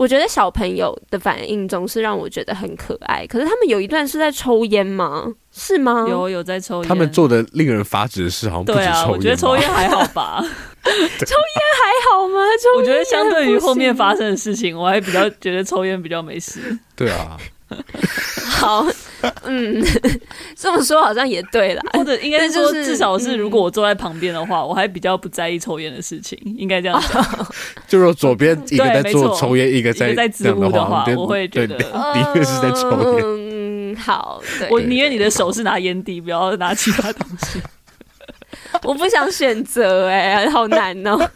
我觉得小朋友的反应总是让我觉得很可爱。可是他们有一段是在抽烟吗？是吗？有有在抽烟。他们做的令人发指的事，好像不止抽烟。对啊，我觉得抽烟还好吧。抽烟还好吗？抽我觉得相对于后面发生的事情，我还比较觉得抽烟比较没事。对啊。好，嗯，这么说好像也对啦，或者应该说，至少是如果我坐在旁边的话，嗯，我还比较不在意抽烟的事情，应该这样讲。就是左边一个在做抽烟，一个在在植物的话，我会觉得的确是在抽烟。嗯，好，我宁愿你的手是拿烟蒂，不要拿其他东西。我不想选择，哎，好难哦。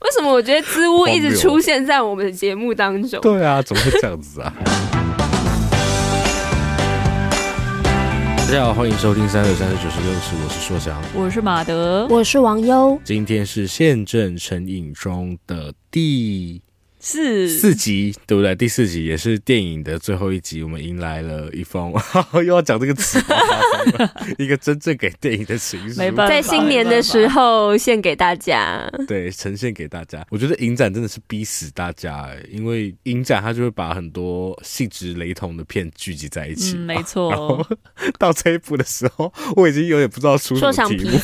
为什么我觉得支吾一直出现在我们的节目当中？对啊，怎么会这样子啊？大家好，欢迎收听三六三十九十六次，我是硕翔，我是马德，我是王优。今天是现正成瘾中的第。四四集对不对？第四集也是电影的最后一集，我们迎来了一封 又要讲这个词，一个真正给电影的情书，没办法，在新年的时候献给大家，对，呈现给大家。我觉得影展真的是逼死大家，因为影展它就会把很多性质雷同的片聚集在一起，嗯、没错。然后到这一部的时候，我已经有点不知道出什么题目。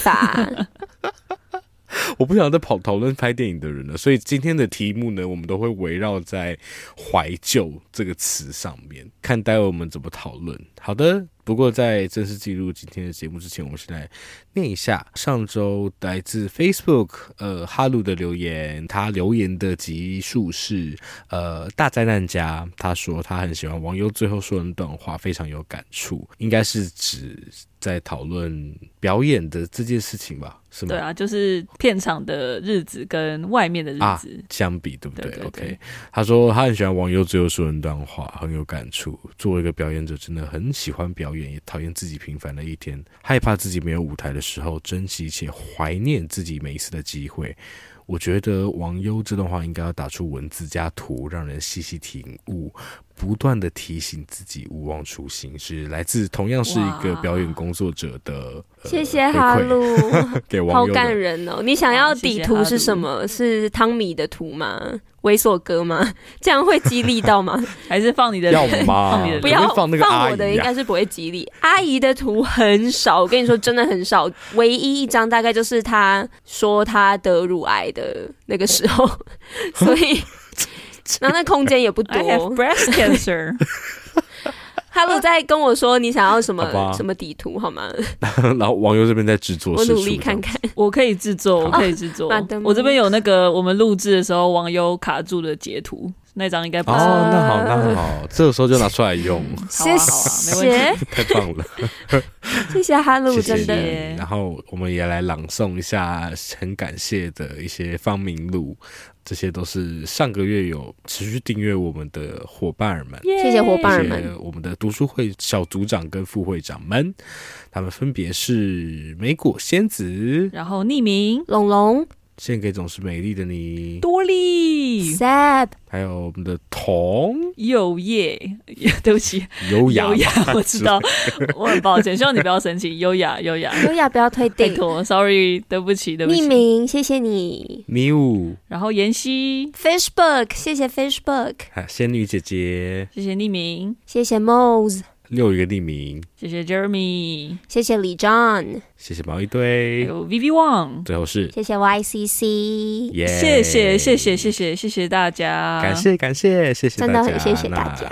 我不想再跑讨论拍电影的人了，所以今天的题目呢，我们都会围绕在怀旧这个词上面，看待会我们怎么讨论。好的。不过，在正式进入今天的节目之前，我们先来念一下上周来自 Facebook 呃哈鲁的留言。他留言的集数是呃大灾难家，他说他很喜欢王优最后说的那段话，非常有感触，应该是指在讨论表演的这件事情吧？是吗？对啊，就是片场的日子跟外面的日子、啊、相比，对不对？OK，他说他很喜欢王优最后说的那段话，很有感触。作为一个表演者，真的很喜欢表演。也讨厌自己平凡的一天，害怕自己没有舞台的时候，珍惜且怀念自己每一次的机会。我觉得王优这段话应该要打出文字加图，让人细细体悟。不断的提醒自己勿忘初心，是来自同样是一个表演工作者的。谢谢哈鲁，给网友好感人哦！你想要底图是什么？谢谢是汤米的图吗？猥琐哥吗？这样会激励到吗？还是放你的？要吗？不要放那个放我的，应该是不会激励。阿姨的图很少，我跟你说，真的很少。唯一一张大概就是她说她得乳癌的那个时候，所以。然后那空间也不多。I have breast cancer。哈鲁在跟我说你想要什么什么底图好吗？然后网友这边在制作，我努力看看，我可以制作，我可以制作。我这边有那个我们录制的时候网友卡住的截图，那张应该不错。哦，那好，那好，这个时候就拿出来用。谢谢，太棒了。谢谢哈鲁，真的。然后我们也来朗诵一下很感谢的一些芳名录。这些都是上个月有持续订阅我们的伙伴们，谢谢伙伴们，我们的读书会小组长跟副会长们，他们分别是美果仙子，然后匿名。龙龙。献给总是美丽的你，多莉，Sad，还有我们的童，有耶，对不起，优雅，优雅，我知道，我很抱歉，希望你不要生气，优雅，优雅，优雅，不要退订，拜托，Sorry，对不起，对不起，匿名，谢谢你，迷雾，然后妍希，Facebook，谢谢 Facebook，仙女姐姐，谢谢匿名，谢谢 Mose。又一个匿名，谢谢 Jeremy，谢谢李 John，谢谢毛一堆，还有 Vivi Wang，最后是谢谢 YCC，谢谢谢谢谢谢谢谢大家，感谢感谢谢谢，真的很谢谢大家。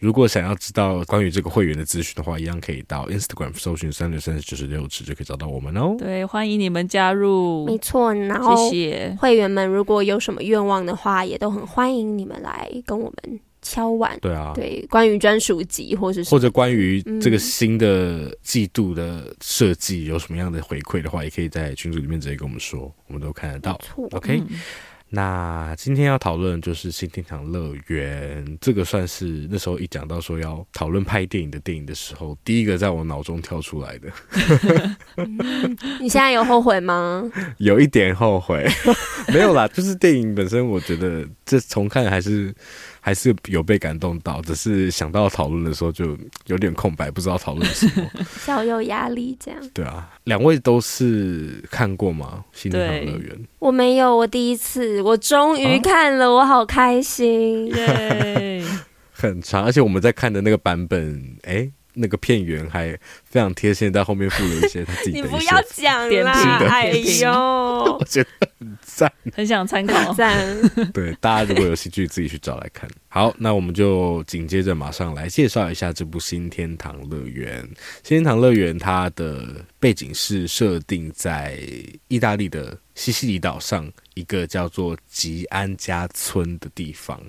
如果想要知道关于这个会员的资讯的话，一样可以到 Instagram 搜寻三六三十九十六尺就可以找到我们哦。对，欢迎你们加入。没错，然后谢谢。会员们，如果有什么愿望的话，也都很欢迎你们来跟我们敲碗。对啊，对，关于专属集或是或者关于这个新的季度的设计有什么样的回馈的话，嗯、也可以在群组里面直接跟我们说，我们都看得到。OK。嗯那今天要讨论就是新天堂乐园，这个算是那时候一讲到说要讨论拍电影的电影的时候，第一个在我脑中跳出来的。你现在有后悔吗？有一点后悔，没有啦，就是电影本身，我觉得这重看还是。还是有被感动到，只是想到讨论的时候就有点空白，不知道讨论什么，小有压力这样。对啊，两位都是看过吗？新天堂乐园？我没有，我第一次，我终于看了，啊、我好开心 耶！很长，而且我们在看的那个版本，哎、欸。那个片源还非常贴心，在后面附了一些他自己的。你不要讲啦！哎呦，我觉得很赞，很想参考，赞。对，大家如果有兴趣，自己去找来看。好，那我们就紧接着马上来介绍一下这部《新天堂乐园》。《新天堂乐园》它的背景是设定在意大利的西西里岛上一个叫做吉安家村的地方。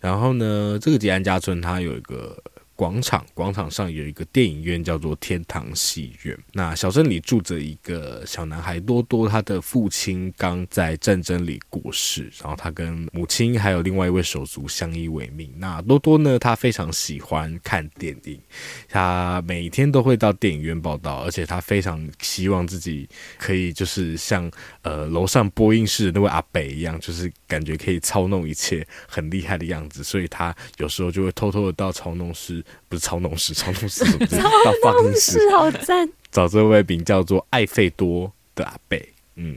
然后呢，这个吉安家村它有一个。广场，广场上有一个电影院，叫做天堂戏院。那小镇里住着一个小男孩多多，他的父亲刚在战争里过世，然后他跟母亲还有另外一位手足相依为命。那多多呢，他非常喜欢看电影，他每天都会到电影院报到，而且他非常希望自己可以就是像呃楼上播音室的那位阿北一样，就是感觉可以操弄一切，很厉害的样子。所以他有时候就会偷偷的到操弄室。不是超弄师，操弄师不是 到放映室，好赞！找这位名叫做艾费多的阿贝。嗯，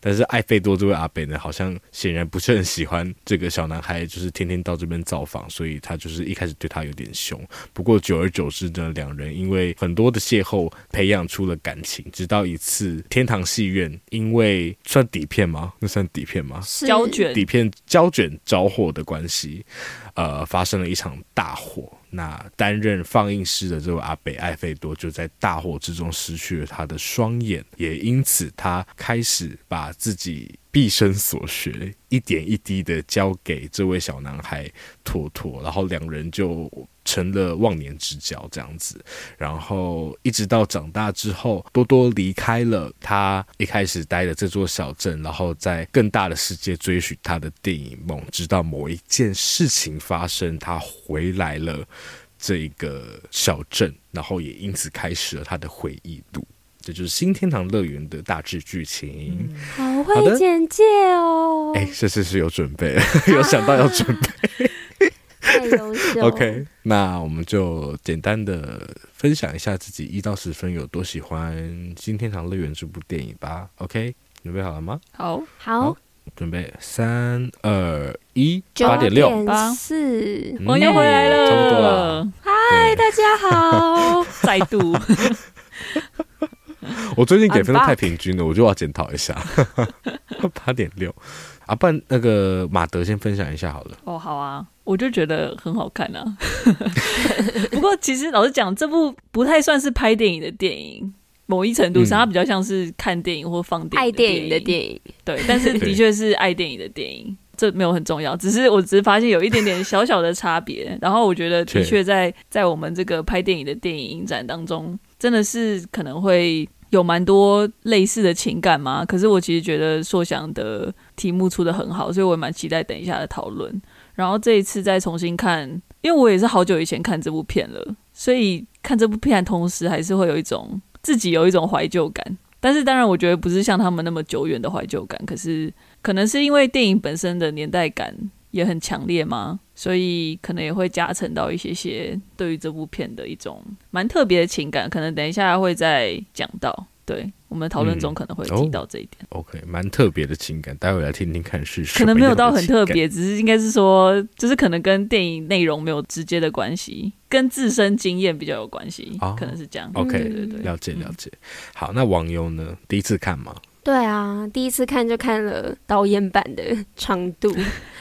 但是艾费多这位阿贝呢，好像显然不是很喜欢这个小男孩，就是天天到这边造访，所以他就是一开始对他有点凶。不过久而久之呢，两人因为很多的邂逅，培养出了感情。直到一次天堂戏院，因为算底片吗？那算底片吗？胶卷底片胶卷着火的关系，呃，发生了一场大火。那担任放映师的这位阿北艾费多就在大火之中失去了他的双眼，也因此他开始把自己毕生所学一点一滴的交给这位小男孩托托，然后两人就成了忘年之交这样子。然后一直到长大之后，多多离开了他一开始待的这座小镇，然后在更大的世界追寻他的电影梦。直到某一件事情发生，他回来了这个小镇，然后也因此开始了他的回忆录。这就是新天堂乐园的大致剧情。好会简介哦！哎，这次是有准备，有想到要准备，太优秀。OK，那我们就简单的分享一下自己一到十分有多喜欢《新天堂乐园》这部电影吧。OK，准备好了吗？好，好，准备三二一，八点六八四，我又回来了，差不多了。嗨，大家好，再度。我最近给分的太平均了，我就要检讨一下。八点六啊，不然那个马德先分享一下好了。哦，好啊，我就觉得很好看啊。不过其实老实讲，这部不太算是拍电影的电影，某一程度上，它比较像是看电影或放电影、爱电影的电影。对，但是的确是爱电影的电影，这没有很重要。只是我只是发现有一点点小小的差别。然后我觉得的确在在我们这个拍电影的电影影展当中，真的是可能会。有蛮多类似的情感嘛，可是我其实觉得硕翔的题目出的很好，所以我也蛮期待等一下的讨论。然后这一次再重新看，因为我也是好久以前看这部片了，所以看这部片同时还是会有一种自己有一种怀旧感。但是当然，我觉得不是像他们那么久远的怀旧感，可是可能是因为电影本身的年代感也很强烈嘛，所以可能也会加成到一些些对于这部片的一种蛮特别的情感，可能等一下会再讲到。对，我们讨论中可能会提到这一点。OK，蛮特别的情感，待会来听听看是什么。可能没有到很特别，只是应该是说，就是可能跟电影内容没有直接的关系，跟自身经验比较有关系，哦、可能是这样。OK，对对对，了解了解。好，那网友呢？第一次看吗？对啊，第一次看就看了导演版的长度，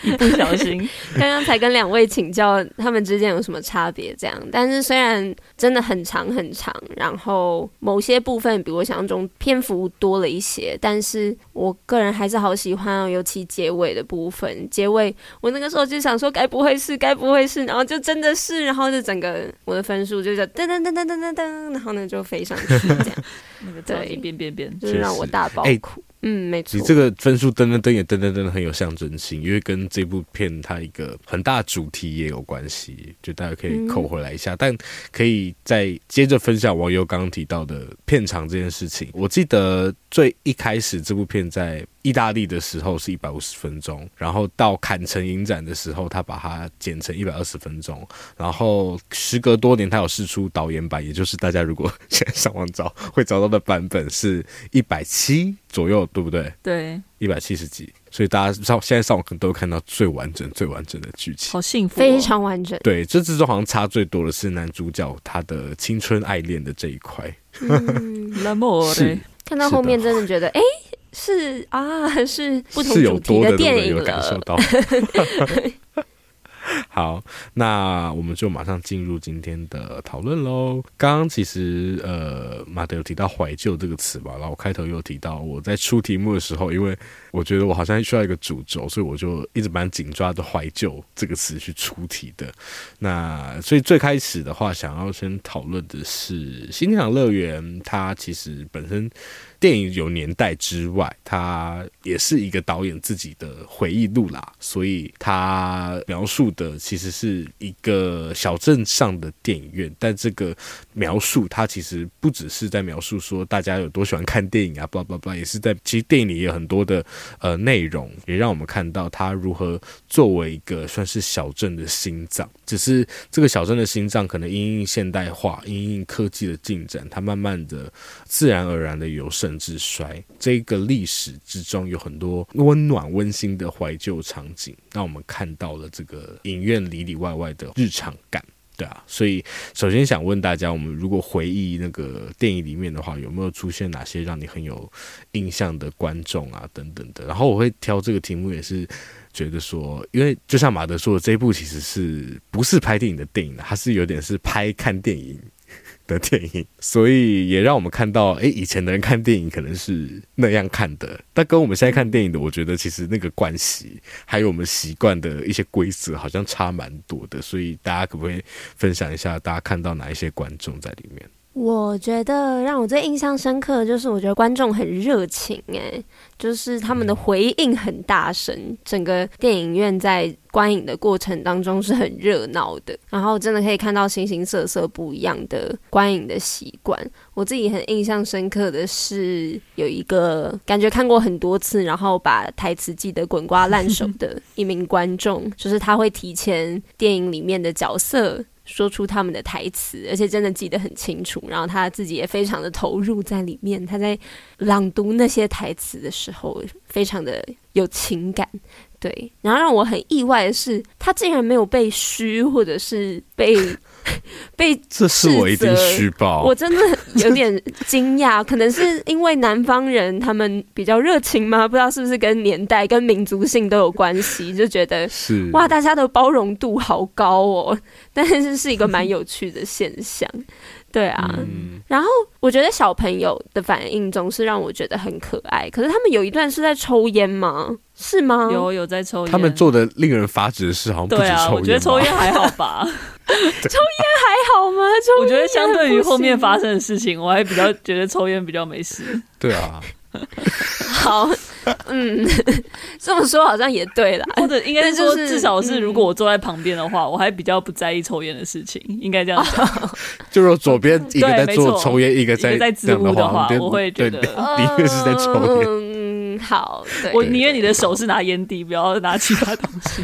一 不小心，刚刚才跟两位请教他们之间有什么差别，这样。但是虽然真的很长很长，然后某些部分比我想象中篇幅多了一些，但是我个人还是好喜欢哦，尤其结尾的部分。结尾我那个时候就想说，该不会是，该不会是，然后就真的是，然后就整个我的分数就叫噔噔噔噔噔噔噔，然后呢就飞上去这样。那个对，变变变，就是让我大爆 哭。嗯，没错。你这个分数噔噔噔也噔噔噔很有象征性，因为跟这部片它一个很大主题也有关系，就大家可以扣回来一下。嗯、但可以再接着分享网友刚刚提到的片场这件事情。我记得最一开始这部片在意大利的时候是一百五十分钟，然后到坎城影展的时候，他把它剪成一百二十分钟，然后时隔多年，他有试出导演版，也就是大家如果 现在上网找会找到的版本是一百七左右，对不对？对，一百七十几。所以大家上现在上网可能都看到最完整、最完整的剧情，好幸福、哦，非常完整。对，这之中好像差最多的是男主角他的青春爱恋的这一块。嗯，那么是看到后面真的觉得，哎。是啊，是不同主题的电影了。感受到。好，那我们就马上进入今天的讨论喽。刚刚其实呃，马德有提到怀旧这个词吧，然后我开头又提到我在出题目的时候，因为我觉得我好像需要一个主轴，所以我就一直蛮紧抓着怀旧这个词去出题的。那所以最开始的话，想要先讨论的是《新天堂乐园》，它其实本身。电影有年代之外，它也是一个导演自己的回忆录啦，所以他描述的其实是一个小镇上的电影院，但这个描述它其实不只是在描述说大家有多喜欢看电影啊，巴拉巴，也是在其实电影里有很多的呃内容，也让我们看到它如何作为一个算是小镇的心脏，只是这个小镇的心脏可能因应现代化、因应科技的进展，它慢慢的自然而然的由盛至衰，这个历史之中有很多温暖温馨的怀旧场景，让我们看到了这个影院里里外外的日常感，对啊。所以，首先想问大家，我们如果回忆那个电影里面的话，有没有出现哪些让你很有印象的观众啊，等等的？然后我会挑这个题目，也是觉得说，因为就像马德说的，这一部其实是不是拍电影的电影，它是有点是拍看电影。的电影，所以也让我们看到，哎，以前的人看电影可能是那样看的，但跟我们现在看电影的，我觉得其实那个关系，还有我们习惯的一些规则，好像差蛮多的。所以大家可不可以分享一下，大家看到哪一些观众在里面？我觉得让我最印象深刻的就是，我觉得观众很热情，诶，就是他们的回应很大声，整个电影院在观影的过程当中是很热闹的，然后真的可以看到形形色色不一样的观影的习惯。我自己很印象深刻的是，有一个感觉看过很多次，然后把台词记得滚瓜烂熟的 一名观众，就是他会提前电影里面的角色。说出他们的台词，而且真的记得很清楚。然后他自己也非常的投入在里面。他在朗读那些台词的时候，非常的有情感。对，然后让我很意外的是，他竟然没有被虚，或者是被 被这是我一定虚报，我真的有点惊讶。可能是因为南方人他们比较热情吗？不知道是不是跟年代、跟民族性都有关系，就觉得 是哇，大家的包容度好高哦。但是是一个蛮有趣的现象。对啊，嗯、然后我觉得小朋友的反应总是让我觉得很可爱。可是他们有一段是在抽烟吗？是吗？有有在抽烟。他们做的令人发指的事好像不止抽烟。啊，我觉得抽烟还好吧？抽烟还好吗？我觉得相对于后面发生的事情，我还比较觉得抽烟比较没事。对啊。好，嗯，这么说好像也对啦，或者应该说，至少是如果我坐在旁边的话，嗯、我还比较不在意抽烟的事情，应该这样讲。就是左边一个在做抽烟，一个在在支吾的话，我会觉得的确是在抽烟。嗯，好，我宁愿你的手是拿烟蒂，不要拿其他东西。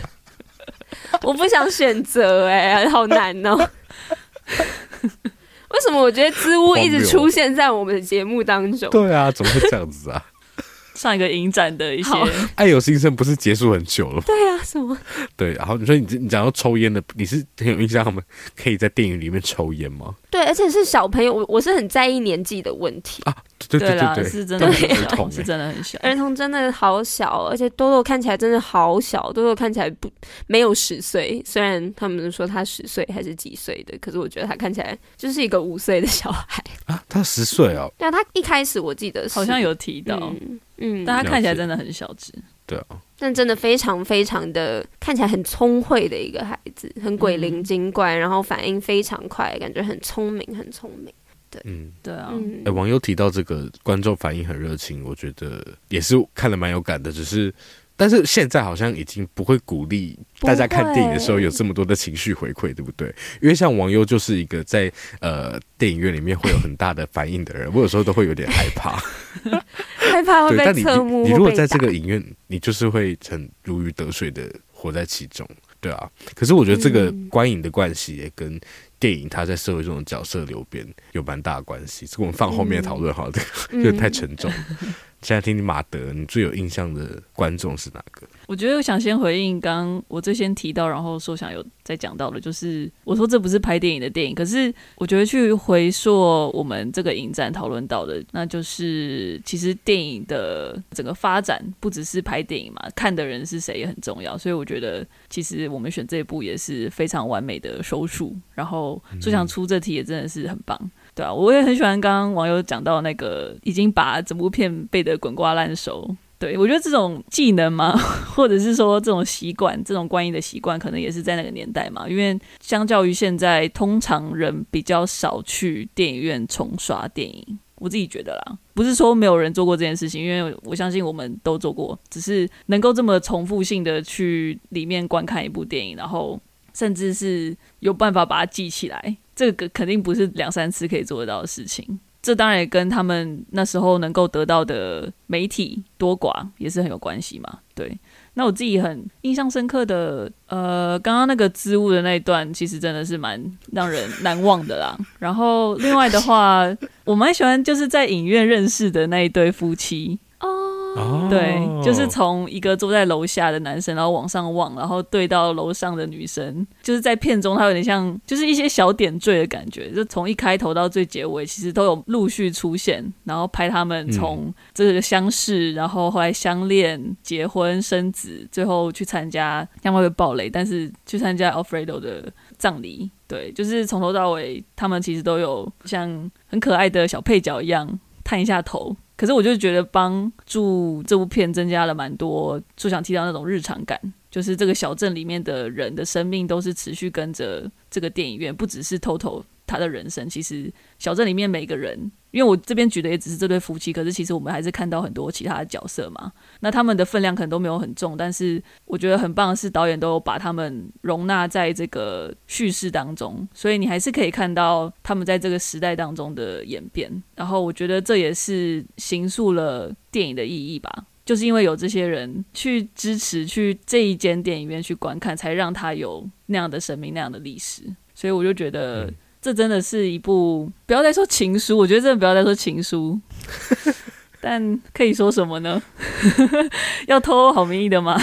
我不想选择，哎，好难哦。为什么我觉得织物一直出现在我们的节目当中？对啊，怎么会这样子啊？上一个影展的一些，爱有新生不是结束很久了吗？对啊，什么？对，然后你说你你讲到抽烟的，你是很有印象他们可以在电影里面抽烟吗？对，而且是小朋友，我我是很在意年纪的问题啊。对对对对，对是真的很小，是真的很小。儿童真的好小，而且多多看起来真的好小，多多看起来不没有十岁，虽然他们说他十岁还是几岁的，可是我觉得他看起来就是一个五岁的小孩啊。他十岁哦？对啊，他一开始我记得是好像有提到，嗯，嗯，但他看起来真的很小只。对啊，但真的非常非常的看起来很聪慧的一个孩子，很鬼灵精怪，嗯、然后反应非常快，感觉很聪明，很聪明。对，嗯，对啊。哎、欸，网友提到这个观众反应很热情，我觉得也是看了蛮有感的，只是。但是现在好像已经不会鼓励大家看电影的时候有这么多的情绪回馈，对不对？因为像王优就是一个在呃电影院里面会有很大的反应的人，我有时候都会有点害怕，害怕会被侧目。你如果在这个影院，你就是会很如鱼得水的活在其中，对啊。可是我觉得这个观影的关系也跟电影它在社会中的角色流变有蛮大的关系。这个我们放后面讨论好了，这个 就太沉重。现在听听马德，你最有印象的观众是哪个？我觉得我想先回应刚刚我最先提到，然后说想有再讲到的，就是我说这不是拍电影的电影，可是我觉得去回溯我们这个影展讨论到的，那就是其实电影的整个发展不只是拍电影嘛，看的人是谁也很重要，所以我觉得其实我们选这一部也是非常完美的收束，然后就想出这题也真的是很棒。对啊，我也很喜欢刚刚网友讲到那个已经把整部片背得滚瓜烂熟。对，我觉得这种技能嘛，或者是说这种习惯，这种观影的习惯，可能也是在那个年代嘛。因为相较于现在，通常人比较少去电影院重刷电影。我自己觉得啦，不是说没有人做过这件事情，因为我相信我们都做过，只是能够这么重复性的去里面观看一部电影，然后甚至是有办法把它记起来。这个肯定不是两三次可以做得到的事情，这当然也跟他们那时候能够得到的媒体多寡也是很有关系嘛。对，那我自己很印象深刻的，呃，刚刚那个织物的那一段，其实真的是蛮让人难忘的啦。然后另外的话，我蛮喜欢就是在影院认识的那一对夫妻。对，就是从一个坐在楼下的男生，然后往上望，然后对到楼上的女生，就是在片中，他有点像，就是一些小点缀的感觉，就从一开头到最结尾，其实都有陆续出现，然后拍他们从这个相识，然后后来相恋、结婚、生子，最后去参加，这样会不会爆雷？但是去参加 Alfredo 的葬礼，对，就是从头到尾，他们其实都有像很可爱的小配角一样探一下头。可是我就觉得帮助这部片增加了蛮多，就想提到那种日常感，就是这个小镇里面的人的生命都是持续跟着这个电影院，不只是偷偷他的人生，其实小镇里面每个人。因为我这边举的也只是这对夫妻，可是其实我们还是看到很多其他的角色嘛。那他们的分量可能都没有很重，但是我觉得很棒的是导演都有把他们容纳在这个叙事当中，所以你还是可以看到他们在这个时代当中的演变。然后我觉得这也是形塑了电影的意义吧，就是因为有这些人去支持，去这一间电影院去观看，才让他有那样的生命、那样的历史。所以我就觉得。这真的是一部，不要再说情书，我觉得真的不要再说情书，但可以说什么呢？要偷好名义的吗？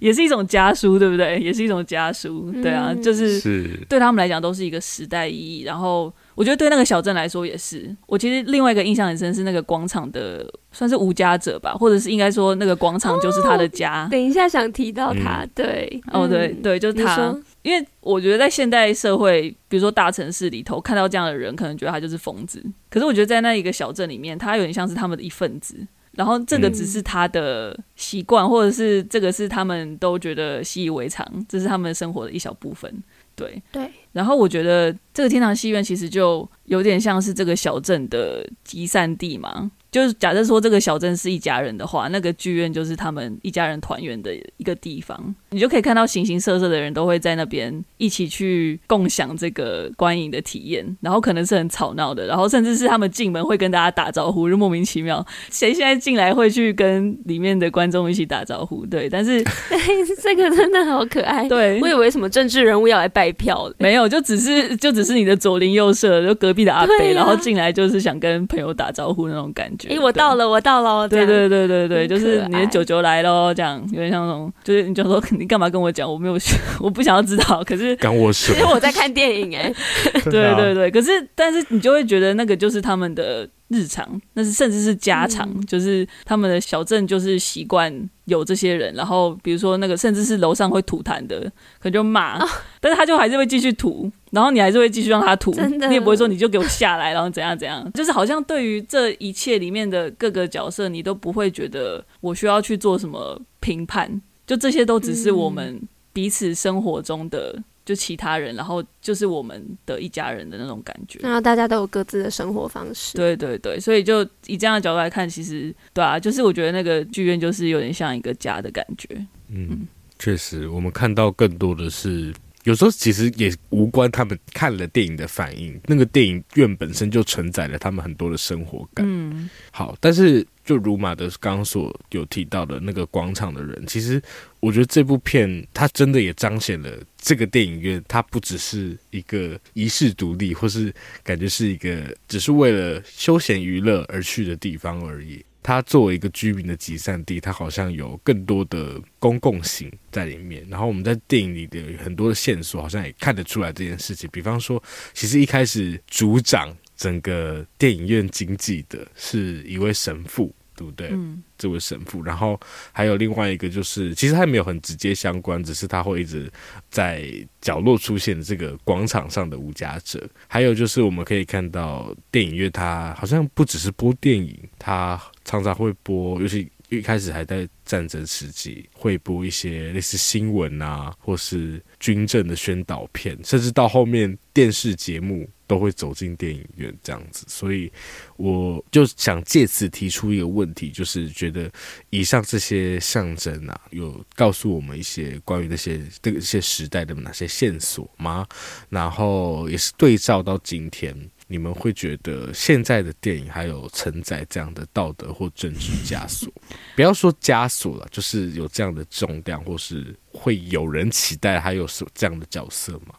也是一种家书，对不对？也是一种家书，对啊，就是对他们来讲都是一个时代意义，然后。我觉得对那个小镇来说也是。我其实另外一个印象很深是那个广场的，算是无家者吧，或者是应该说那个广场就是他的家。哦、等一下想提到他，嗯、对，哦对对，就是他。因为我觉得在现代社会，比如说大城市里头看到这样的人，可能觉得他就是疯子。可是我觉得在那一个小镇里面，他有点像是他们的一份子。然后这个只是他的习惯，嗯、或者是这个是他们都觉得习以为常，这是他们生活的一小部分。对对，然后我觉得这个天堂戏院其实就有点像是这个小镇的集散地嘛。就是假设说这个小镇是一家人的话，那个剧院就是他们一家人团圆的一个地方。你就可以看到形形色色的人都会在那边一起去共享这个观影的体验，然后可能是很吵闹的，然后甚至是他们进门会跟大家打招呼，就莫名其妙，谁现在进来会去跟里面的观众一起打招呼？对，但是 这个真的好可爱。对，我以为什么政治人物要来拜票，没有，就只是就只是你的左邻右舍，就隔壁的阿伯，啊、然后进来就是想跟朋友打招呼那种感觉。觉。哎、欸，我到了，我到了，对对对对对，就是你的九九来喽，这样有点像那种，就是你就说你干嘛跟我讲，我没有，我不想要知道，可是干我什么？因 为我在看电影哎，对对对，可是但是你就会觉得那个就是他们的。日常，那是甚至是家常，嗯、就是他们的小镇就是习惯有这些人，然后比如说那个甚至是楼上会吐痰的，可能就骂，哦、但是他就还是会继续吐，然后你还是会继续让他吐，你也不会说你就给我下来，然后怎样怎样，就是好像对于这一切里面的各个角色，你都不会觉得我需要去做什么评判，就这些都只是我们彼此生活中的。就其他人，然后就是我们的一家人的那种感觉。然后大家都有各自的生活方式。对对对，所以就以这样的角度来看，其实对啊，就是我觉得那个剧院就是有点像一个家的感觉。嗯，嗯确实，我们看到更多的是。有时候其实也无关他们看了电影的反应，那个电影院本身就承载了他们很多的生活感。嗯，好，但是就如马德刚刚所有提到的那个广场的人，其实我觉得这部片它真的也彰显了这个电影院，它不只是一个遗世独立，或是感觉是一个只是为了休闲娱乐而去的地方而已。它作为一个居民的集散地，它好像有更多的公共性在里面。然后我们在电影里的很多的线索，好像也看得出来这件事情。比方说，其实一开始主掌整个电影院经济的是一位神父。对不对？嗯，这位神父，然后还有另外一个，就是其实他没有很直接相关，只是他会一直在角落出现的这个广场上的无家者。还有就是我们可以看到电影院，它好像不只是播电影，它常常会播，尤其一开始还在战争时期，会播一些类似新闻啊，或是军政的宣导片，甚至到后面电视节目。都会走进电影院这样子，所以我就想借此提出一个问题，就是觉得以上这些象征啊，有告诉我们一些关于那些这个一些时代的哪些线索吗？然后也是对照到今天，你们会觉得现在的电影还有承载这样的道德或政治枷锁？不要说枷锁了，就是有这样的重量，或是会有人期待还有什么这样的角色吗？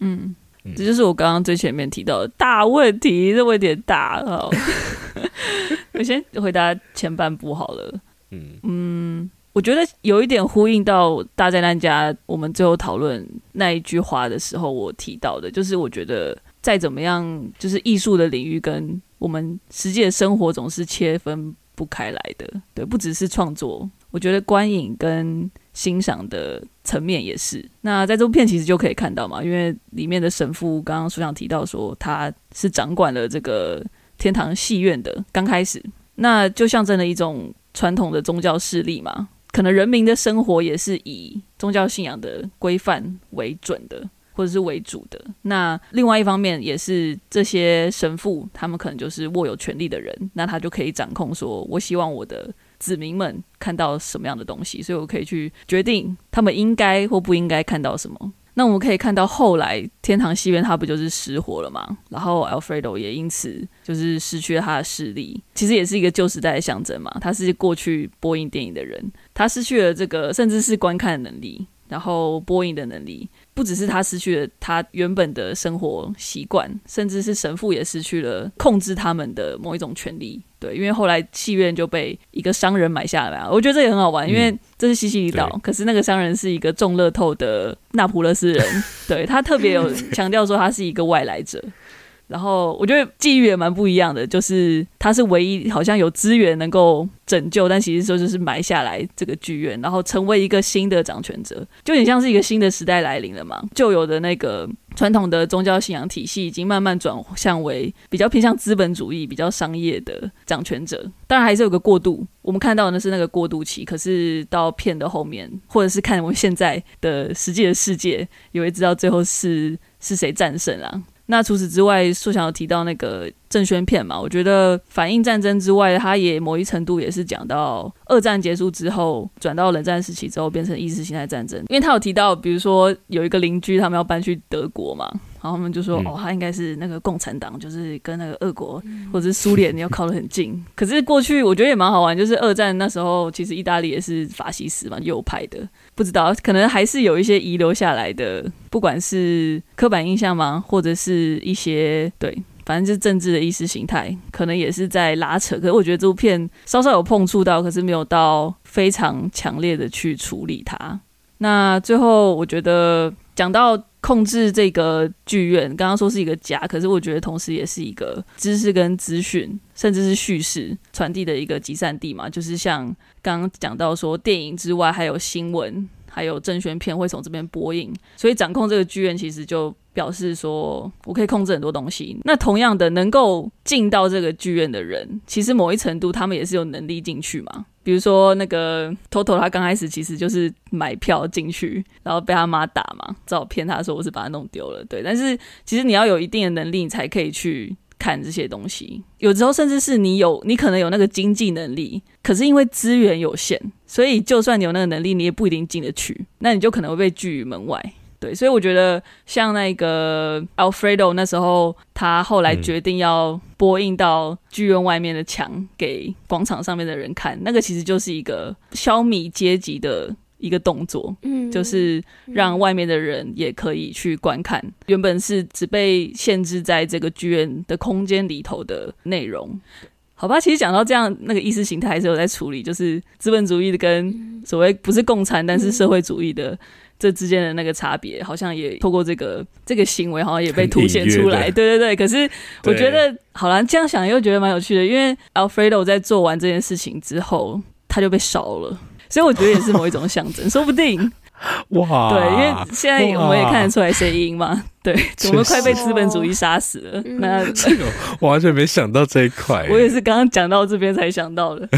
嗯。这就是我刚刚最前面提到的大问题，这问题有点大。了，我先回答前半部好了。嗯嗯，我觉得有一点呼应到大灾难家，我们最后讨论那一句话的时候，我提到的，就是我觉得再怎么样，就是艺术的领域跟我们实际的生活总是切分不开来的。对，不只是创作，我觉得观影跟欣赏的层面也是，那在这部片其实就可以看到嘛，因为里面的神父刚刚所想提到说他是掌管了这个天堂戏院的，刚开始那就象征了一种传统的宗教势力嘛，可能人民的生活也是以宗教信仰的规范为准的，或者是为主的。那另外一方面也是这些神父，他们可能就是握有权力的人，那他就可以掌控说，我希望我的。子民们看到什么样的东西，所以我可以去决定他们应该或不应该看到什么。那我们可以看到后来天堂戏院它不就是失火了吗？然后 Alfredo 也因此就是失去了他的视力，其实也是一个旧时代的象征嘛。他是过去播映电影的人，他失去了这个甚至是观看的能力，然后播映的能力。不只是他失去了他原本的生活习惯，甚至是神父也失去了控制他们的某一种权利。对，因为后来戏院就被一个商人买下来了。我觉得这也很好玩，因为这是西西里岛，嗯、可是那个商人是一个中乐透的那普勒斯人。对，他特别有 强调说他是一个外来者。然后我觉得际遇也蛮不一样的，就是他是唯一好像有资源能够拯救，但其实说就是埋下来这个剧院，然后成为一个新的掌权者，就很像是一个新的时代来临了嘛。旧有的那个传统的宗教信仰体系已经慢慢转向为比较偏向资本主义、比较商业的掌权者。当然还是有个过渡，我们看到的是那个过渡期。可是到片的后面，或者是看我们现在的实际的世界，也会知道最后是是谁战胜啊。那除此之外，素想要提到那个政宣片嘛，我觉得反映战争之外，它也某一程度也是讲到二战结束之后，转到冷战时期之后变成意识形态战争。因为他有提到，比如说有一个邻居，他们要搬去德国嘛，然后他们就说，嗯、哦，他应该是那个共产党，就是跟那个俄国或者是苏联你要靠得很近。可是过去我觉得也蛮好玩，就是二战那时候，其实意大利也是法西斯嘛，右派的。不知道，可能还是有一些遗留下来的，不管是刻板印象吗，或者是一些对。反正就是政治的意识形态，可能也是在拉扯。可是我觉得这部片稍稍有碰触到，可是没有到非常强烈的去处理它。那最后我觉得讲到控制这个剧院，刚刚说是一个家，可是我觉得同时也是一个知识跟资讯，甚至是叙事传递的一个集散地嘛。就是像刚刚讲到说，电影之外还有新闻，还有政宣片会从这边播映，所以掌控这个剧院其实就。表示说，我可以控制很多东西。那同样的，能够进到这个剧院的人，其实某一程度，他们也是有能力进去嘛。比如说那个 Toto，他刚开始其实就是买票进去，然后被他妈打嘛，只好骗他说我是把他弄丢了。对，但是其实你要有一定的能力，你才可以去看这些东西。有时候甚至是你有，你可能有那个经济能力，可是因为资源有限，所以就算你有那个能力，你也不一定进得去。那你就可能会被拒于门外。对，所以我觉得像那个 Alfredo 那时候，他后来决定要播映到剧院外面的墙给广场上面的人看，那个其实就是一个消弭阶级的一个动作，嗯，就是让外面的人也可以去观看。原本是只被限制在这个剧院的空间里头的内容。好吧，其实讲到这样，那个意识形态还是有在处理，就是资本主义的跟所谓不是共产，但是社会主义的。这之间的那个差别，好像也透过这个这个行为，好像也被凸显出来。对对对，可是我觉得，好啦，这样想又觉得蛮有趣的，因为 Alfredo 在做完这件事情之后，他就被烧了，所以我觉得也是某一种象征，说不定。哇，对，因为现在我们也看得出来谐音嘛。对，我们快被资本主义杀死了。那 这个我完全没想到这一块，我也是刚刚讲到这边才想到的。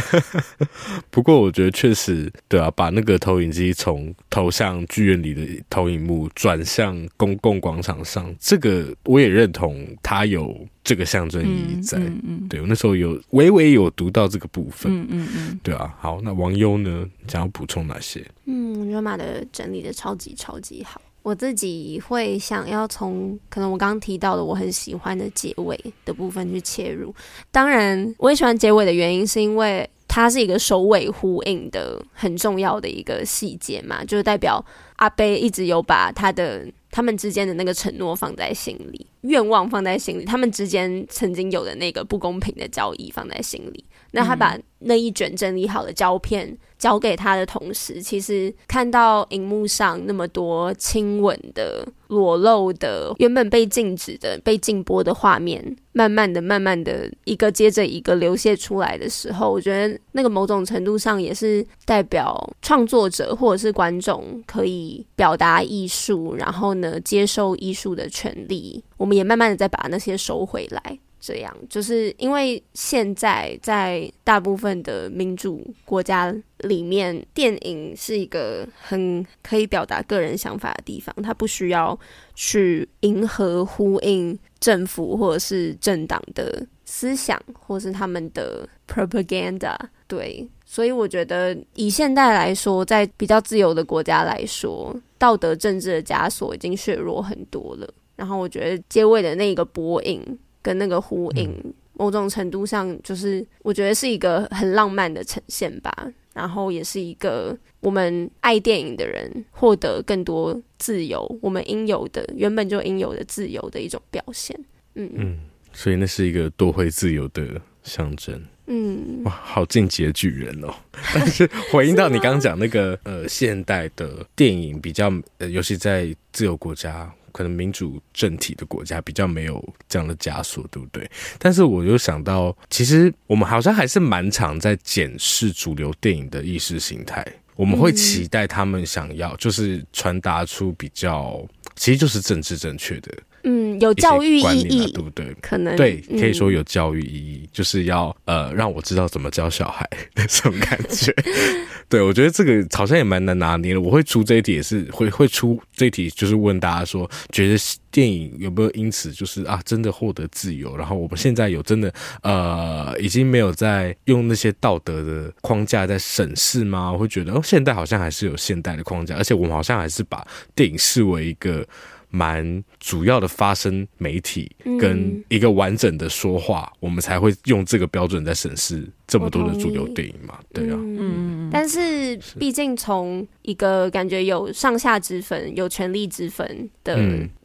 不过我觉得确实，对啊，把那个投影机从投向剧院里的投影幕转向公共广场上，这个我也认同，它有这个象征意义在。嗯嗯嗯、对，我那时候有微微有读到这个部分。嗯嗯嗯，对啊。好，那王优呢，想要补充哪些？嗯，我觉得马的整理的超级超级好。我自己会想要从可能我刚刚提到的我很喜欢的结尾的部分去切入。当然，我也喜欢结尾的原因是因为它是一个首尾呼应的很重要的一个细节嘛，就是代表阿贝一直有把他的他们之间的那个承诺放在心里，愿望放在心里，他们之间曾经有的那个不公平的交易放在心里。那他把那一卷整理好的胶片交给他的同时，其实看到荧幕上那么多亲吻的、裸露的、原本被禁止的、被禁播的画面，慢慢的、慢慢的一个接着一个流泻出来的时候，我觉得那个某种程度上也是代表创作者或者是观众可以表达艺术，然后呢，接受艺术的权利。我们也慢慢的再把那些收回来。这样，就是因为现在在大部分的民主国家里面，电影是一个很可以表达个人想法的地方，它不需要去迎合、呼应政府或者是政党的思想，或是他们的 propaganda。对，所以我觉得以现代来说，在比较自由的国家来说，道德政治的枷锁已经削弱很多了。然后我觉得结尾的那个播映。跟那个呼应，某种程度上就是我觉得是一个很浪漫的呈现吧，然后也是一个我们爱电影的人获得更多自由，我们应有的原本就应有的自由的一种表现。嗯嗯，所以那是一个夺回自由的象征。嗯，哇，好进阶巨人哦！但是回应到你刚刚讲那个呃，现代的电影比较，呃，尤其在自由国家。可能民主政体的国家比较没有这样的枷锁，对不对？但是我又想到，其实我们好像还是蛮常在检视主流电影的意识形态。我们会期待他们想要，就是传达出比较，其实就是政治正确的。嗯，有教育意义，对不对？可能对，可以说有教育意义，嗯、就是要呃让我知道怎么教小孩 的这种感觉。对，我觉得这个好像也蛮难拿捏的。我会出这一题，也是会会出这一题，就是问大家说，觉得电影有没有因此就是啊真的获得自由？然后我们现在有真的呃已经没有在用那些道德的框架在审视吗？我会觉得哦，现代好像还是有现代的框架，而且我们好像还是把电影视为一个。蛮主要的发声媒体跟一个完整的说话，嗯、我们才会用这个标准在审视这么多的主流电影嘛。对啊，嗯，但是毕竟从一个感觉有上下之分、有权力之分的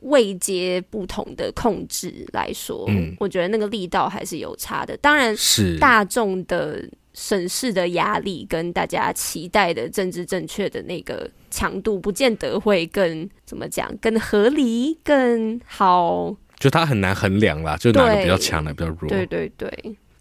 位阶不同的控制来说，嗯、我觉得那个力道还是有差的。当然，是大众的。审视的压力跟大家期待的政治正确的那个强度，不见得会更怎么讲，更合理、更好。就它很难衡量啦，就哪个比较强，哪个比较弱。对对对，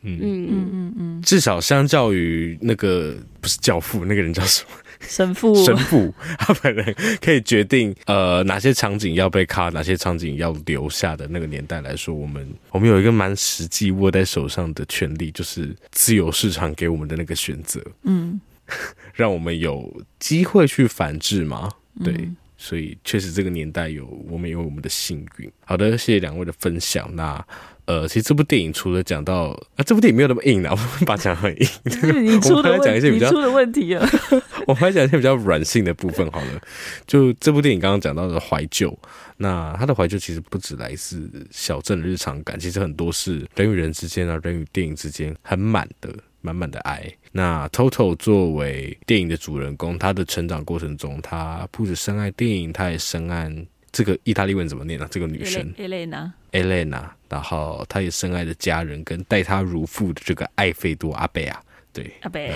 嗯嗯嗯嗯嗯。至少相较于那个不是教父那个人叫什么？神父，神父，他本人可以决定呃哪些场景要被卡，哪些场景要留下的那个年代来说，我们我们有一个蛮实际握在手上的权利，就是自由市场给我们的那个选择，嗯，让我们有机会去反制嘛，对，嗯、所以确实这个年代有我们有我们的幸运。好的，谢谢两位的分享。那。呃，其实这部电影除了讲到啊，这部电影没有那么硬啊，我们把它讲很硬。你出的讲一些比较出的问题啊，我们来讲一些比较软性的部分好了。就这部电影刚刚讲到的怀旧，那它的怀旧其实不止来自小镇的日常感，其实很多是人与人之间啊，人与电影之间很满的、满满的爱。那 Toto 作为电影的主人公，他的成长过程中，他不止深爱电影，他也深爱。这个意大利文怎么念呢、啊？这个女生 Elena，Elena，然后他也深爱的家人跟待他如父的这个艾费多阿贝啊，对阿贝，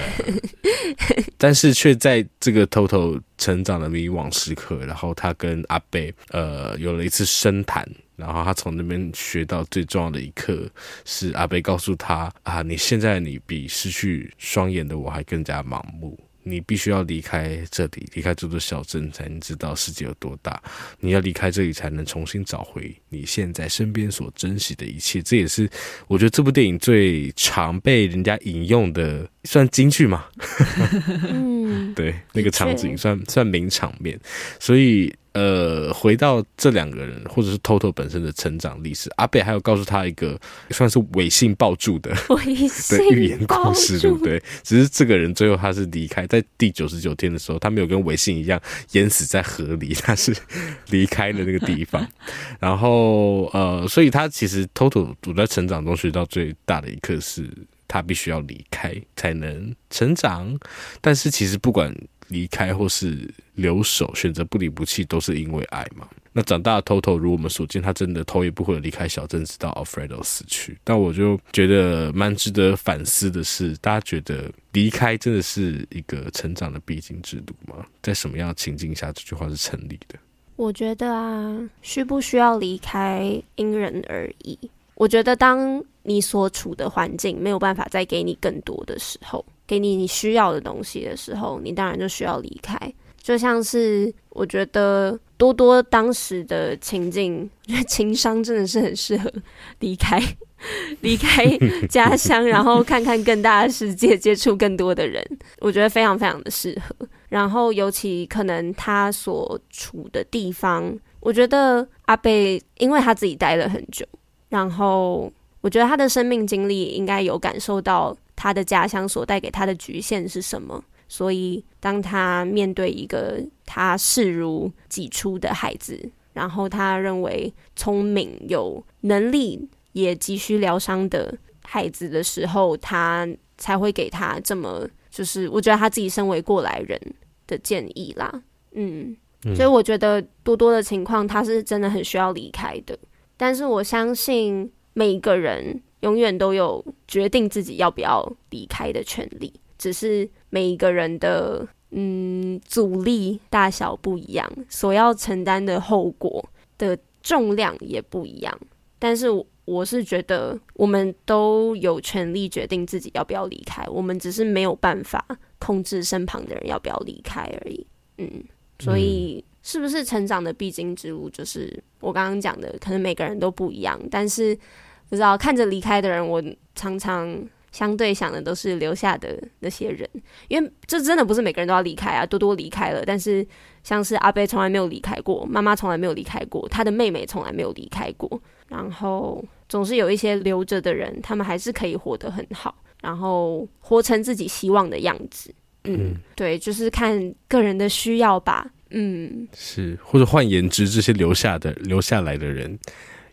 但是却在这个 Toto 成长的迷惘时刻，然后他跟阿贝呃有了一次深谈，然后他从那边学到最重要的一课是阿贝告诉他啊，你现在你比失去双眼的我还更加盲目。你必须要离开这里，离开这座小镇，才能知道世界有多大。你要离开这里，才能重新找回你现在身边所珍惜的一切。这也是我觉得这部电影最常被人家引用的，算京剧嘛？嗯，对，那个场景算算名场面，所以。呃，回到这两个人，或者是 Toto 本身的成长历史，阿贝还有告诉他一个算是伪性爆住的 的寓言故事，对不对？只是这个人最后他是离开，在第九十九天的时候，他没有跟违信一样淹死在河里，他是离开了那个地方。然后呃，所以他其实 Toto 我在成长中学到最大的一课是，他必须要离开才能成长。但是其实不管。离开或是留守，选择不离不弃，都是因为爱嘛。那长大的 Toto，如我们所见，他真的头也不回的离开小镇，直到 Alfredo 死去。但我就觉得蛮值得反思的是，大家觉得离开真的是一个成长的必经之路吗？在什么样的情境下，这句话是成立的？我觉得啊，需不需要离开，因人而异。我觉得，当你所处的环境没有办法再给你更多的时候。给你你需要的东西的时候，你当然就需要离开。就像是我觉得多多当时的情境，我觉得情商真的是很适合离开，离开家乡，然后看看更大的世界，接触更多的人。我觉得非常非常的适合。然后尤其可能他所处的地方，我觉得阿贝因为他自己待了很久，然后我觉得他的生命经历应该有感受到。他的家乡所带给他的局限是什么？所以，当他面对一个他视如己出的孩子，然后他认为聪明、有能力、也急需疗伤的孩子的时候，他才会给他这么，就是我觉得他自己身为过来人的建议啦。嗯，嗯，所以我觉得多多的情况，他是真的很需要离开的。但是我相信每一个人。永远都有决定自己要不要离开的权利，只是每一个人的嗯阻力大小不一样，所要承担的后果的重量也不一样。但是我我是觉得，我们都有权利决定自己要不要离开，我们只是没有办法控制身旁的人要不要离开而已。嗯，所以是不是成长的必经之路，就是我刚刚讲的，可能每个人都不一样，但是。不知道看着离开的人，我常常相对想的都是留下的那些人，因为这真的不是每个人都要离开啊。多多离开了，但是像是阿贝从来没有离开过，妈妈从来没有离开过，他的妹妹从来没有离开过，然后总是有一些留着的人，他们还是可以活得很好，然后活成自己希望的样子。嗯，对，就是看个人的需要吧。嗯，是，或者换言之，这些留下的留下来的人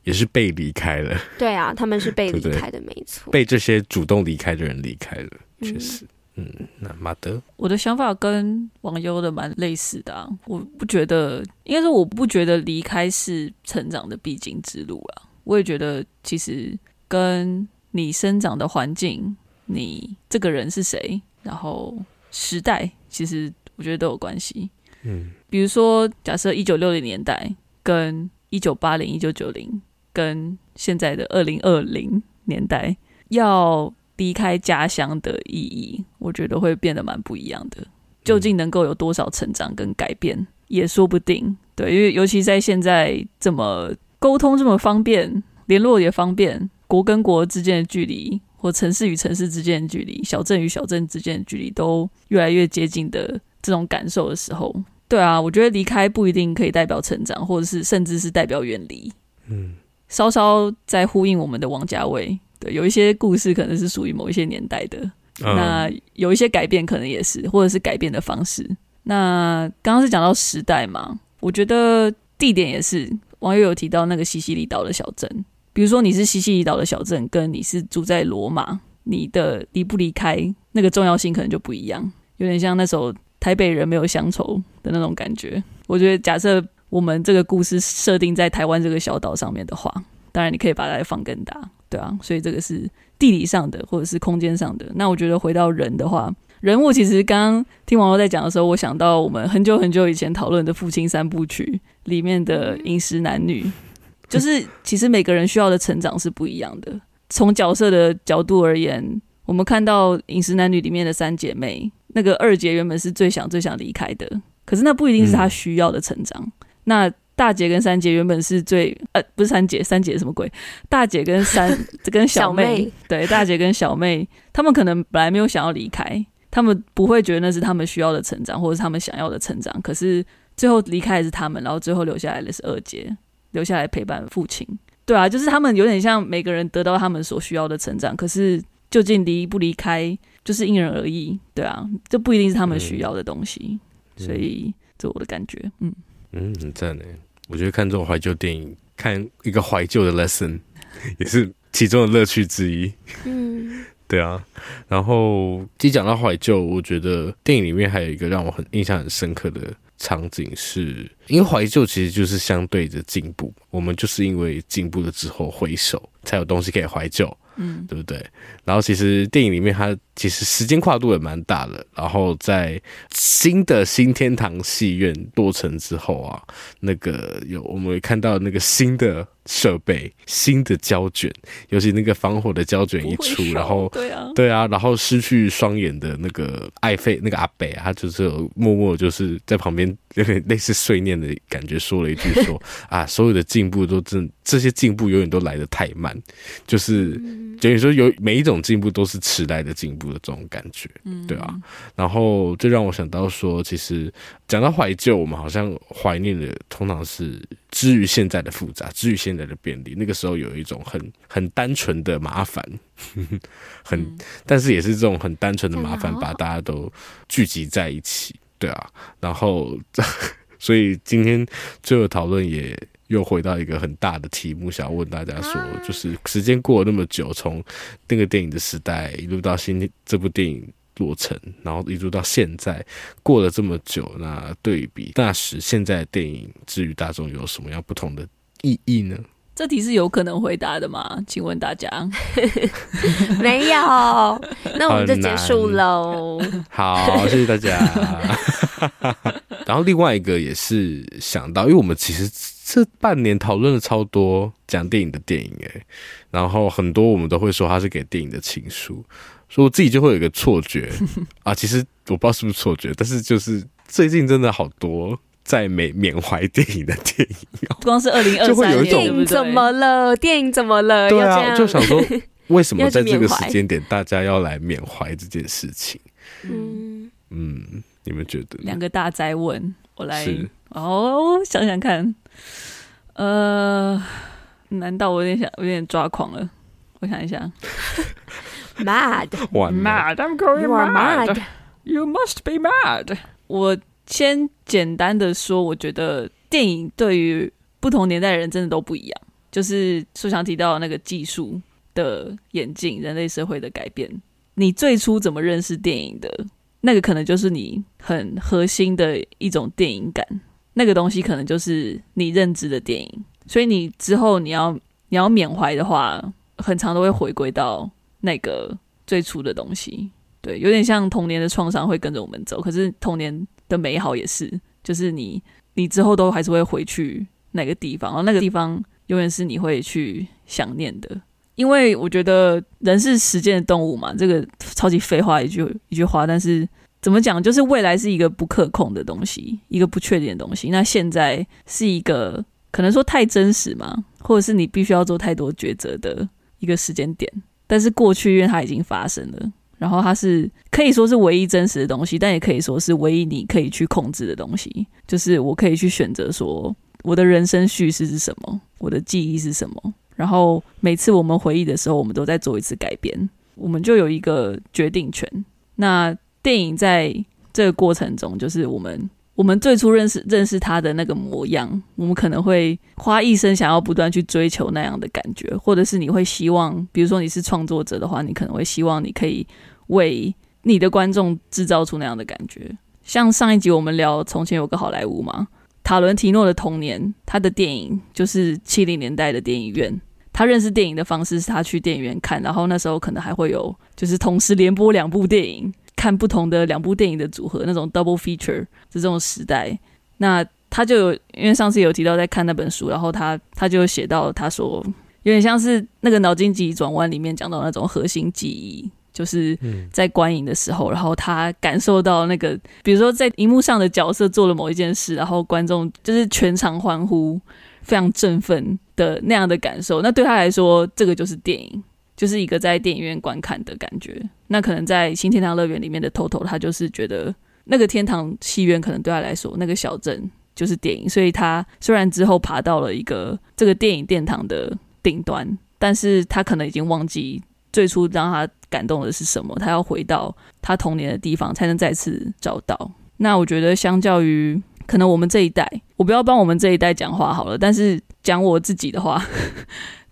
也是被离开了。对啊，他们是被离开的，没错，被这些主动离开的人离开了，确实。嗯，嗯，那马德，我的想法跟网友的蛮类似的啊。我不觉得，应该是我不觉得离开是成长的必经之路啊。我也觉得，其实跟你生长的环境，你这个人是谁，然后时代，其实我觉得都有关系。嗯，比如说，假设一九六零年代跟一九八零、一九九零，跟现在的二零二零年代，要离开家乡的意义，我觉得会变得蛮不一样的。究竟能够有多少成长跟改变，也说不定。对，因为尤其在现在这么沟通这么方便，联络也方便，国跟国之间的距离，或城市与城市之间的距离，小镇与小镇之间的距离，都越来越接近的。这种感受的时候，对啊，我觉得离开不一定可以代表成长，或者是甚至是代表远离。嗯，稍稍在呼应我们的王家卫，对，有一些故事可能是属于某一些年代的，嗯、那有一些改变可能也是，或者是改变的方式。那刚刚是讲到时代嘛，我觉得地点也是，网友有提到那个西西里岛的小镇，比如说你是西西里岛的小镇，跟你是住在罗马，你的离不离开那个重要性可能就不一样，有点像那首。台北人没有乡愁的那种感觉，我觉得假设我们这个故事设定在台湾这个小岛上面的话，当然你可以把它放更大，对啊，所以这个是地理上的或者是空间上的。那我觉得回到人的话，人物其实刚刚听网友在讲的时候，我想到我们很久很久以前讨论的《父亲三部曲》里面的饮食男女，就是其实每个人需要的成长是不一样的。从角色的角度而言，我们看到饮食男女里面的三姐妹。那个二姐原本是最想最想离开的，可是那不一定是她需要的成长。嗯、那大姐跟三姐原本是最呃，不是三姐，三姐什么鬼？大姐跟三跟 小妹，小妹对，大姐跟小妹，他们可能本来没有想要离开，他们不会觉得那是他们需要的成长，或者是他们想要的成长。可是最后离开的是他们，然后最后留下来的是二姐，留下来陪伴父亲。对啊，就是他们有点像每个人得到他们所需要的成长，可是究竟离不离开？就是因人而异，对啊，这不一定是他们需要的东西，嗯、所以这我的感觉，嗯嗯，很赞呢。我觉得看这种怀旧电影，看一个怀旧的 lesson，也是其中的乐趣之一。嗯，对啊。然后，既讲到怀旧，我觉得电影里面还有一个让我很印象很深刻的场景是，是因为怀旧其实就是相对的进步，我们就是因为进步了之后回首，才有东西可以怀旧。嗯，对不对？然后其实电影里面他其实时间跨度也蛮大的。然后在新的新天堂戏院落成之后啊，那个有我们会看到那个新的设备、新的胶卷，尤其那个防火的胶卷一出，然后对啊，对啊，然后失去双眼的那个爱妃那个阿北，啊他就是默默就是在旁边有点类似碎念的感觉，说了一句说 啊，所有的进步都真这些进步永远都来得太慢，就是。等于说，有每一种进步都是迟来的进步的这种感觉，对啊。然后这让我想到说，其实讲到怀旧，我们好像怀念的通常是之于现在的复杂，之于现在的便利。那个时候有一种很很单纯的麻烦，很但是也是这种很单纯的麻烦，把大家都聚集在一起，对啊。然后 所以今天最后讨论也。又回到一个很大的题目，想要问大家说，就是时间过了那么久，从那个电影的时代一路到新这部电影落成，然后一路到现在，过了这么久，那对比那时现在的电影，至于大众有什么样不同的意义呢？这题是有可能回答的吗？请问大家，没有，那我们就结束喽。好，谢谢大家。然后另外一个也是想到，因为我们其实。这半年讨论了超多讲电影的电影诶，然后很多我们都会说它是给电影的情书，所以我自己就会有一个错觉啊，其实我不知道是不是错觉，但是就是最近真的好多在缅缅怀电影的电影，光是二零二三年，电影怎么了？电影怎么了？对啊，就想说为什么在这个时间点大家要来缅怀这件事情？嗯嗯，你们觉得？两个大灾问，我来哦，想想看。呃，难道我有点想，有点抓狂了？我想一下，mad，mad，I'm going mad，you must be mad。我先简单的说，我觉得电影对于不同年代的人真的都不一样。就是书想提到的那个技术的演进，人类社会的改变。你最初怎么认识电影的？那个可能就是你很核心的一种电影感。那个东西可能就是你认知的电影。所以你之后你要你要缅怀的话，很常都会回归到那个最初的东西。对，有点像童年的创伤会跟着我们走。可是童年的美好也是，就是你你之后都还是会回去那个地方，然后那个地方永远是你会去想念的。因为我觉得人是时间的动物嘛，这个超级废话一句一句话，但是怎么讲，就是未来是一个不可控的东西，一个不确定的东西。那现在是一个可能说太真实嘛，或者是你必须要做太多抉择的一个时间点。但是过去因为它已经发生了。然后它是可以说是唯一真实的东西，但也可以说是唯一你可以去控制的东西。就是我可以去选择说，我的人生叙事是什么，我的记忆是什么。然后每次我们回忆的时候，我们都在做一次改变，我们就有一个决定权。那电影在这个过程中，就是我们我们最初认识认识他的那个模样，我们可能会花一生想要不断去追求那样的感觉，或者是你会希望，比如说你是创作者的话，你可能会希望你可以。为你的观众制造出那样的感觉，像上一集我们聊《从前有个好莱坞》嘛，塔伦提诺的童年，他的电影就是七零年代的电影院。他认识电影的方式是他去电影院看，然后那时候可能还会有就是同时连播两部电影，看不同的两部电影的组合，那种 double feature 这种时代。那他就有，因为上次有提到在看那本书，然后他他就写到他说，有点像是那个脑筋急转弯里面讲到那种核心记忆。就是在观影的时候，然后他感受到那个，比如说在荧幕上的角色做了某一件事，然后观众就是全场欢呼，非常振奋的那样的感受。那对他来说，这个就是电影，就是一个在电影院观看的感觉。那可能在新天堂乐园里面的 Toto，他就是觉得那个天堂戏院可能对他来说，那个小镇就是电影。所以他虽然之后爬到了一个这个电影殿堂的顶端，但是他可能已经忘记。最初让他感动的是什么？他要回到他童年的地方，才能再次找到。那我觉得，相较于可能我们这一代，我不要帮我们这一代讲话好了。但是讲我自己的话，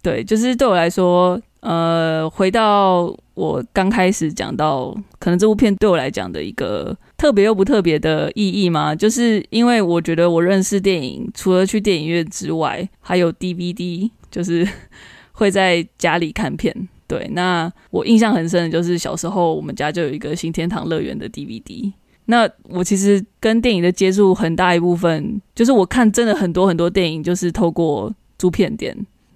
对，就是对我来说，呃，回到我刚开始讲到，可能这部片对我来讲的一个特别又不特别的意义嘛，就是因为我觉得我认识电影，除了去电影院之外，还有 DVD，就是 会在家里看片。对，那我印象很深的就是小时候我们家就有一个新天堂乐园的 DVD。那我其实跟电影的接触很大一部分，就是我看真的很多很多电影，就是透过租片店，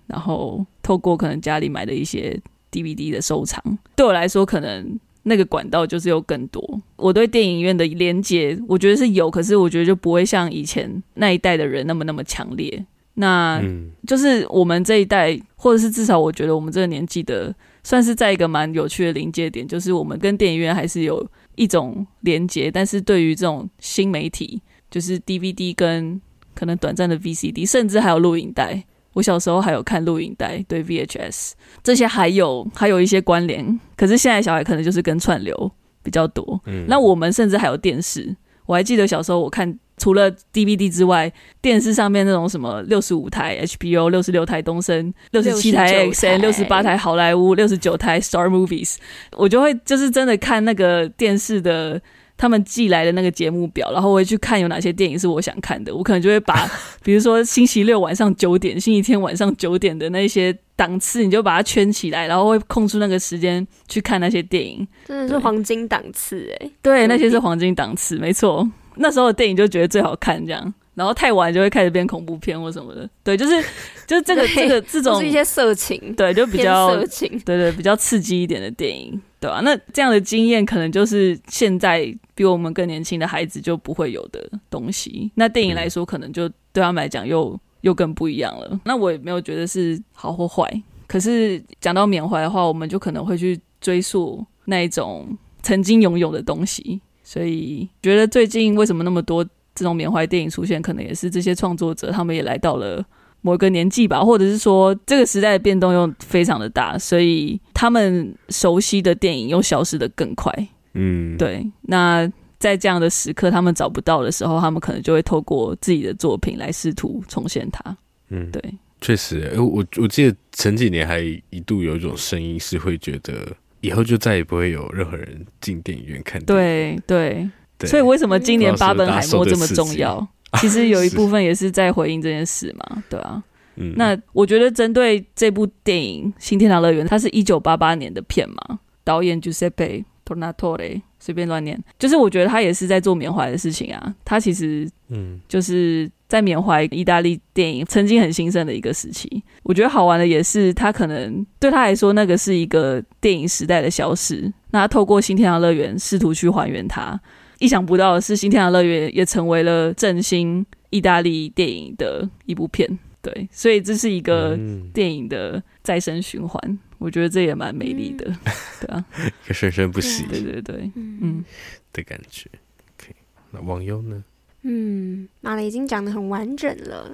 然后透过可能家里买的一些 DVD 的收藏。对我来说，可能那个管道就是有更多。我对电影院的连接，我觉得是有，可是我觉得就不会像以前那一代的人那么那么强烈。那就是我们这一代，或者是至少我觉得我们这个年纪的，算是在一个蛮有趣的临界点，就是我们跟电影院还是有一种连接，但是对于这种新媒体，就是 DVD 跟可能短暂的 VCD，甚至还有录影带，我小时候还有看录影带，对 VHS 这些还有还有一些关联，可是现在小孩可能就是跟串流比较多，嗯，那我们甚至还有电视，我还记得小时候我看。除了 DVD 之外，电视上面那种什么六十五台 HBO、六十六台东森、六十七台 AXN、六十八台好莱坞、六十九台 Star Movies，我就会就是真的看那个电视的他们寄来的那个节目表，然后我会去看有哪些电影是我想看的。我可能就会把，比如说星期六晚上九点、星期天晚上九点的那些档次，你就把它圈起来，然后会空出那个时间去看那些电影。真的是黄金档次哎，对，那些是黄金档次，没错。那时候的电影就觉得最好看，这样，然后太晚就会开始变恐怖片或什么的。对，就是 就是这个这个这种是一些色情，对，就比较色情，对对，比较刺激一点的电影，对吧、啊？那这样的经验可能就是现在比我们更年轻的孩子就不会有的东西。那电影来说，可能就对他们来讲又又更不一样了。那我也没有觉得是好或坏，可是讲到缅怀的话，我们就可能会去追溯那一种曾经拥有的东西。所以觉得最近为什么那么多这种缅怀电影出现，可能也是这些创作者他们也来到了某一个年纪吧，或者是说这个时代的变动又非常的大，所以他们熟悉的电影又消失的更快。嗯，对。那在这样的时刻，他们找不到的时候，他们可能就会透过自己的作品来试图重现它。嗯，对，确实，我我记得前几年还一度有一种声音是会觉得以后就再也不会有任何人进电影院看电影。对对对，所以为什么今年巴本海默这么重要？其实有一部分也是在回应这件事嘛，对啊。嗯，那我觉得针对这部电影《新天堂乐园》，它是一九八八年的片嘛，导演 Giuseppe Tornatore，随便乱念，就是我觉得他也是在做缅怀的事情啊。他其实嗯，就是在缅怀意大利电影曾经很兴盛的一个时期。我觉得好玩的也是，他可能对他来说，那个是一个电影时代的消逝。那他透过《新天堂乐园》试图去还原它。意想不到的是，《新天堂乐园》也成为了振兴意大利电影的一部片。对，所以这是一个电影的再生循环，嗯、我觉得这也蛮美丽的，嗯、对啊，一个生生不息，对对对，嗯的感觉。OK，那网友呢？嗯，马雷已经讲得很完整了，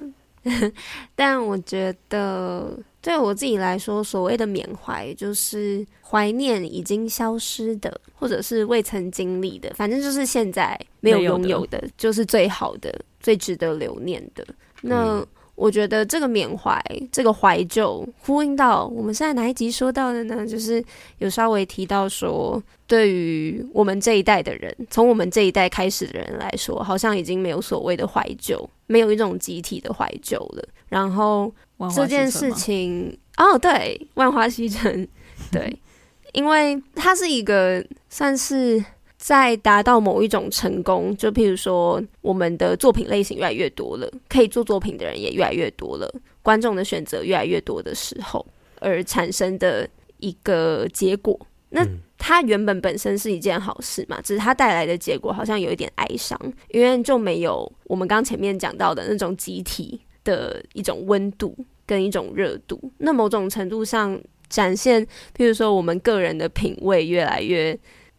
但我觉得对我自己来说，所谓的缅怀，就是怀念已经消失的，或者是未曾经历的，反正就是现在没有拥有的，就是最好的、最值得留念的。那。嗯我觉得这个缅怀，这个怀旧，呼应到我们现在哪一集说到的呢？就是有稍微提到说，对于我们这一代的人，从我们这一代开始的人来说，好像已经没有所谓的怀旧，没有一种集体的怀旧了。然后这件事情，哦，对，万花西城，对，因为它是一个算是。在达到某一种成功，就譬如说，我们的作品类型越来越多了，可以做作品的人也越来越多了，观众的选择越来越多的时候，而产生的一个结果。那它原本本身是一件好事嘛，只是它带来的结果好像有一点哀伤，因为就没有我们刚前面讲到的那种集体的一种温度跟一种热度。那某种程度上展现，譬如说我们个人的品味越来越。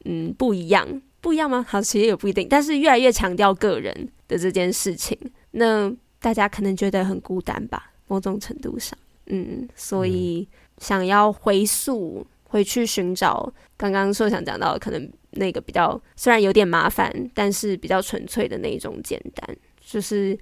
嗯，不一样，不一样吗？好，其实也不一定，但是越来越强调个人的这件事情，那大家可能觉得很孤单吧，某种程度上，嗯，所以想要回溯回去寻找刚刚说想讲到的，可能那个比较虽然有点麻烦，但是比较纯粹的那一种简单，就是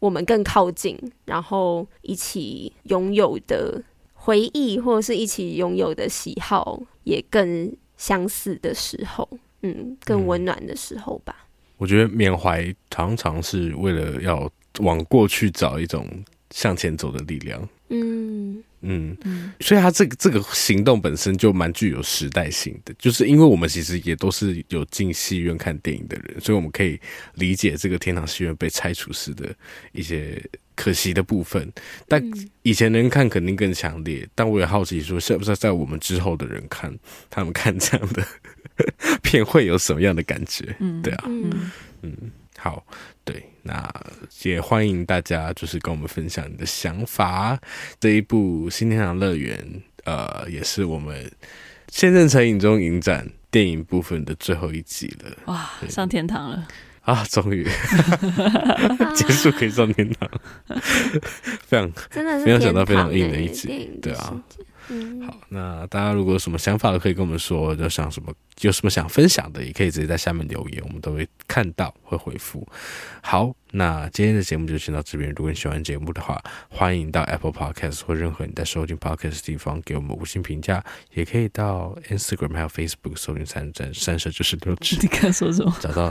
我们更靠近，然后一起拥有的回忆，或者是一起拥有的喜好，也更。相似的时候，嗯，更温暖的时候吧。我觉得缅怀常常是为了要往过去找一种向前走的力量。嗯嗯嗯，所以他这个这个行动本身就蛮具有时代性的，就是因为我们其实也都是有进戏院看电影的人，所以我们可以理解这个天堂戏院被拆除时的一些。可惜的部分，但以前人看肯定更强烈。但我也好奇说，是不是在我们之后的人看，他们看这样的 片会有什么样的感觉？嗯，对啊，嗯嗯，好，对，那也欢迎大家就是跟我们分享你的想法。这一部《新天堂乐园》呃，也是我们现任成影中影展电影部分的最后一集了。哇，上天堂了！啊，终于 结束可以上天堂，非常真的是没有想到非常硬的一集，对啊。好，那大家如果有什么想法都可以跟我们说，就想什么有什么想分享的，也可以直接在下面留言，我们都会看到会回复。好，那今天的节目就先到这边。如果你喜欢节目的话，欢迎到 Apple Podcast 或任何你在收听 Podcast 的地方给我们五星评价，也可以到 Instagram 还有 Facebook 搜寻三三三十就是六指。你看说什么？找到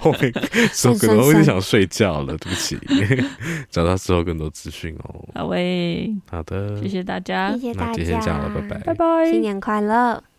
后面搜更多我有点想睡觉了，对不起。找到之后更多资讯哦。好喂，好的，谢谢大家，谢谢大家。先这样了，拜拜，拜拜，新年快乐。